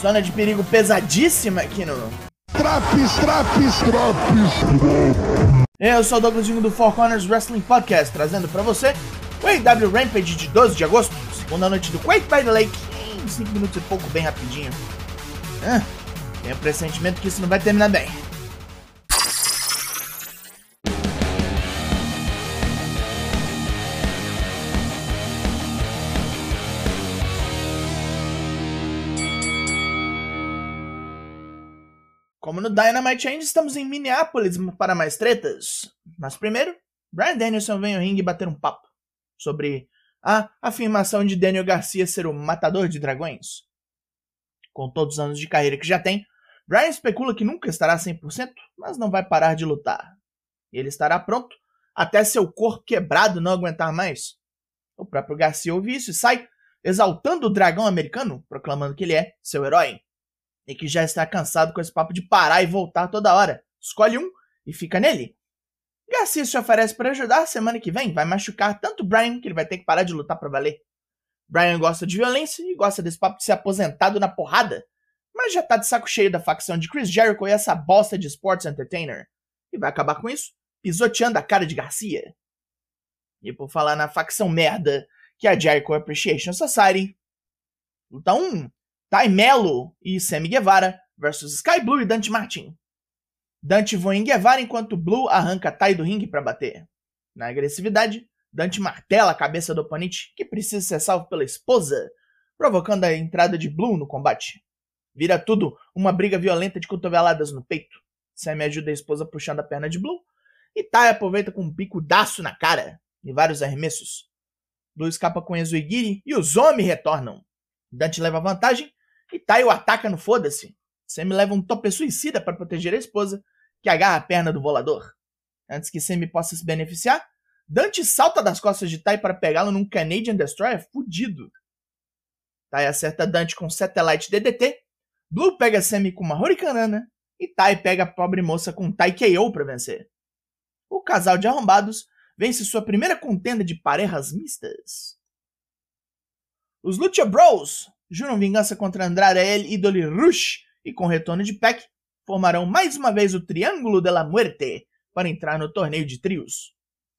Zona de perigo pesadíssima aqui no. Traps, traps, traps. Eu sou o Douglas Jung do Four Corners Wrestling Podcast, trazendo pra você o AW Rampage de 12 de agosto, segunda noite do Quake by the Lake, em 5 minutos e pouco, bem rapidinho. Ah, tenho pressentimento que isso não vai terminar bem. Como no Dynamite Change, estamos em Minneapolis para mais tretas. Mas primeiro, Brian Danielson vem ao ringue bater um papo sobre a afirmação de Daniel Garcia ser o matador de dragões. Com todos os anos de carreira que já tem, Brian especula que nunca estará 100%, mas não vai parar de lutar. Ele estará pronto até seu corpo quebrado não aguentar mais. O próprio Garcia ouve isso e sai exaltando o dragão americano, proclamando que ele é seu herói e que já está cansado com esse papo de parar e voltar toda hora. Escolhe um e fica nele. Garcia se oferece para ajudar semana que vem, vai machucar tanto Brian que ele vai ter que parar de lutar para valer. Brian gosta de violência e gosta desse papo de ser aposentado na porrada, mas já tá de saco cheio da facção de Chris Jericho e essa bosta de Sports Entertainer. E vai acabar com isso, pisoteando a cara de Garcia. E por falar na facção merda, que é a Jericho Appreciation Society. Luta 1. Tai Melo e Sammy Guevara versus Sky Blue e Dante Martin. Dante voa em Guevara enquanto Blue arranca Tai do ringue para bater. Na agressividade, Dante martela a cabeça do oponente, que precisa ser salvo pela esposa, provocando a entrada de Blue no combate. Vira tudo uma briga violenta de cotoveladas no peito. Sammy ajuda a esposa puxando a perna de Blue, e Tai aproveita com um bicudaço na cara e vários arremessos. Blue escapa com Enzo e Giri e os homens retornam. Dante leva vantagem e Taio ataca no foda-se. Sammy leva um tope suicida para proteger a esposa, que agarra a perna do volador. Antes que Sammy possa se beneficiar, Dante salta das costas de Tai para pegá-lo num Canadian Destroyer fudido. Tai acerta Dante com Satellite DDT, Blue pega Sammy com uma Hurricanana e Tai pega a pobre moça com Tai KO para vencer. O casal de arrombados vence sua primeira contenda de parejas mistas. Os Lucha Bros juram vingança contra Andrade El Idoli Rush e com retorno de Peck, formarão mais uma vez o Triângulo de la Muerte para entrar no torneio de trios.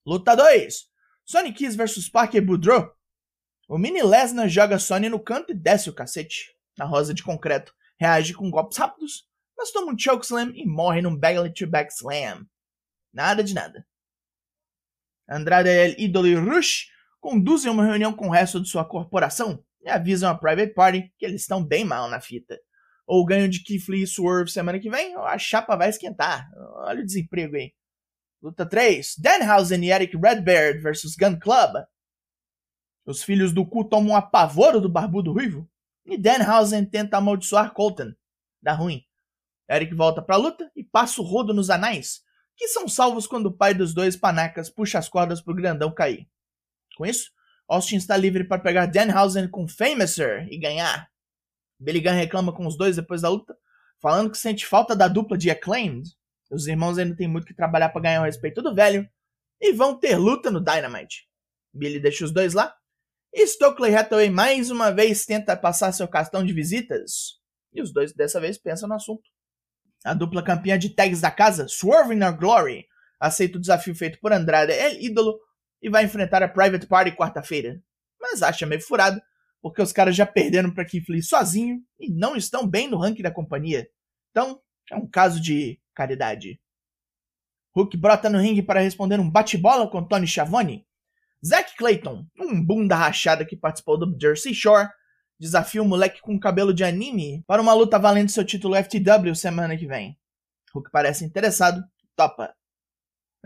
Luta 2: Sonny Kiss vs Parker Boudreaux. O Mini Lesnar joga Sony no canto e desce o cacete. A Rosa de Concreto reage com golpes rápidos, mas toma um chokeslam e morre num belly to back slam. Nada de nada. Andrade El Idoli Rush conduzem uma reunião com o resto de sua corporação e avisam a Private Party que eles estão bem mal na fita. Ou ganho de Keith Lee e Swerve semana que vem, ou a chapa vai esquentar. Olha o desemprego aí. Luta 3. Danhausen e Eric Redbeard versus Gun Club. Os filhos do cu tomam um apavoro do barbudo ruivo. E Danhausen tenta amaldiçoar Colton. Dá ruim. Eric volta pra luta e passa o rodo nos anais, que são salvos quando o pai dos dois panacas puxa as cordas pro grandão cair. Com isso, Austin está livre para pegar Danhausen com Famouser e ganhar. Billy Gunn reclama com os dois depois da luta, falando que sente falta da dupla de Acclaimed. Os irmãos ainda têm muito que trabalhar para ganhar o respeito do velho e vão ter luta no Dynamite. Billy deixa os dois lá e Stokely Hathaway mais uma vez tenta passar seu cartão de visitas. E os dois dessa vez pensam no assunto. A dupla campeã de tags da casa, Swerving Our Glory, aceita o desafio feito por Andrade El Ídolo e vai enfrentar a Private Party quarta-feira. Mas acha meio furado, porque os caras já perderam para Keith Lee sozinho e não estão bem no ranking da companhia. Então, é um caso de caridade. Hook brota no ringue para responder um bate-bola com Tony Schiavone. Zack Clayton, um bunda rachada que participou do Jersey Shore, desafia o moleque com cabelo de anime para uma luta valendo seu título FTW semana que vem. Hook parece interessado, topa.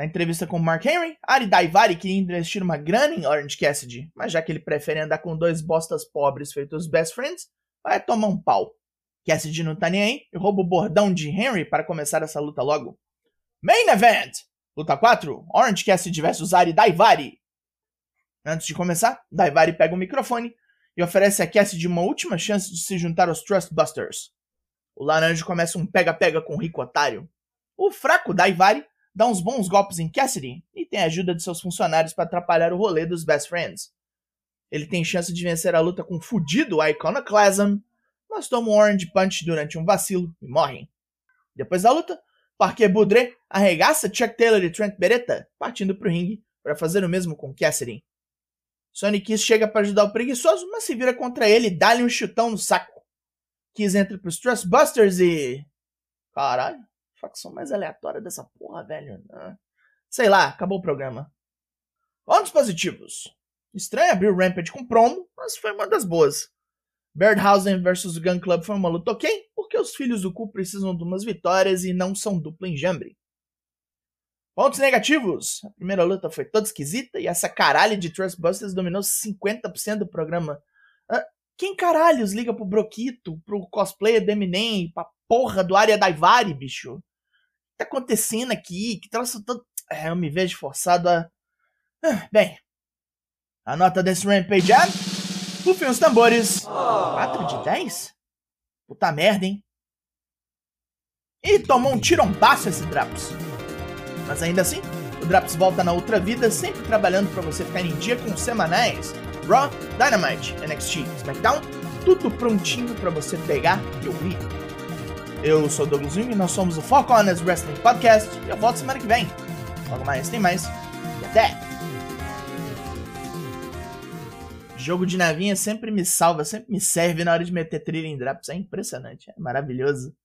Na entrevista com Mark Henry, Ari Daivari queria investir uma grana em Orange Cassidy, mas já que ele prefere andar com dois bostas pobres feitos best friends, vai tomar um pau. Cassidy não tá nem aí e rouba o bordão de Henry para começar essa luta logo. Main Event! Luta 4, Orange Cassidy vs Ari Daivari. Antes de começar, Daivari pega o microfone e oferece a Cassidy uma última chance de se juntar aos Trustbusters. O Laranja começa um pega-pega com o Rico Otário. O fraco Daivari dá uns bons golpes em Cassidy e tem a ajuda de seus funcionários para atrapalhar o rolê dos Best Friends. Ele tem chance de vencer a luta com o fudido Iconoclasm, mas tomam um Orange Punch durante um vacilo e morrem. Depois da luta, Parker Boudre arregaça Chuck Taylor e Trent Beretta, partindo para o ringue para fazer o mesmo com Cassidy. Sonny Kiss chega para ajudar o preguiçoso, mas se vira contra ele e dá-lhe um chutão no saco. Kiss entra pros Trustbusters e. Caralho, facção mais aleatória dessa porra, velho. Né? Sei lá, acabou o programa. Pontos positivos. Estranho abrir o Rampage com promo, mas foi uma das boas. Birdhausen vs Gun Club foi uma luta ok, porque os filhos do cu precisam de umas vitórias e não são dupla enjambre. Pontos negativos. A primeira luta foi toda esquisita e essa caralho de Trustbusters dominou 50% do programa. Quem caralhos liga pro Broquito, pro cosplayer do Eminem, pra porra do Arya Daivari, bicho? Tá acontecendo aqui? Que troço todo... É, eu me vejo forçado a... Ah, bem, a nota desse Rampage é... Rufem os tambores. 4 de 10? Puta merda, hein? E tomou um tirombaço esse Draps. Mas ainda assim, o Draps volta na outra vida, sempre trabalhando para você ficar em dia com os semanais Raw, Dynamite, NXT, SmackDown, tudo prontinho para você pegar e ouvir. Eu sou Douglas Jung nós somos o Foco Honest Wrestling Podcast e eu volto semana que vem. Logo mais, tem mais. E até! Jogo de navinha sempre me salva, sempre me serve na hora de meter trilha em drops. É impressionante, é maravilhoso.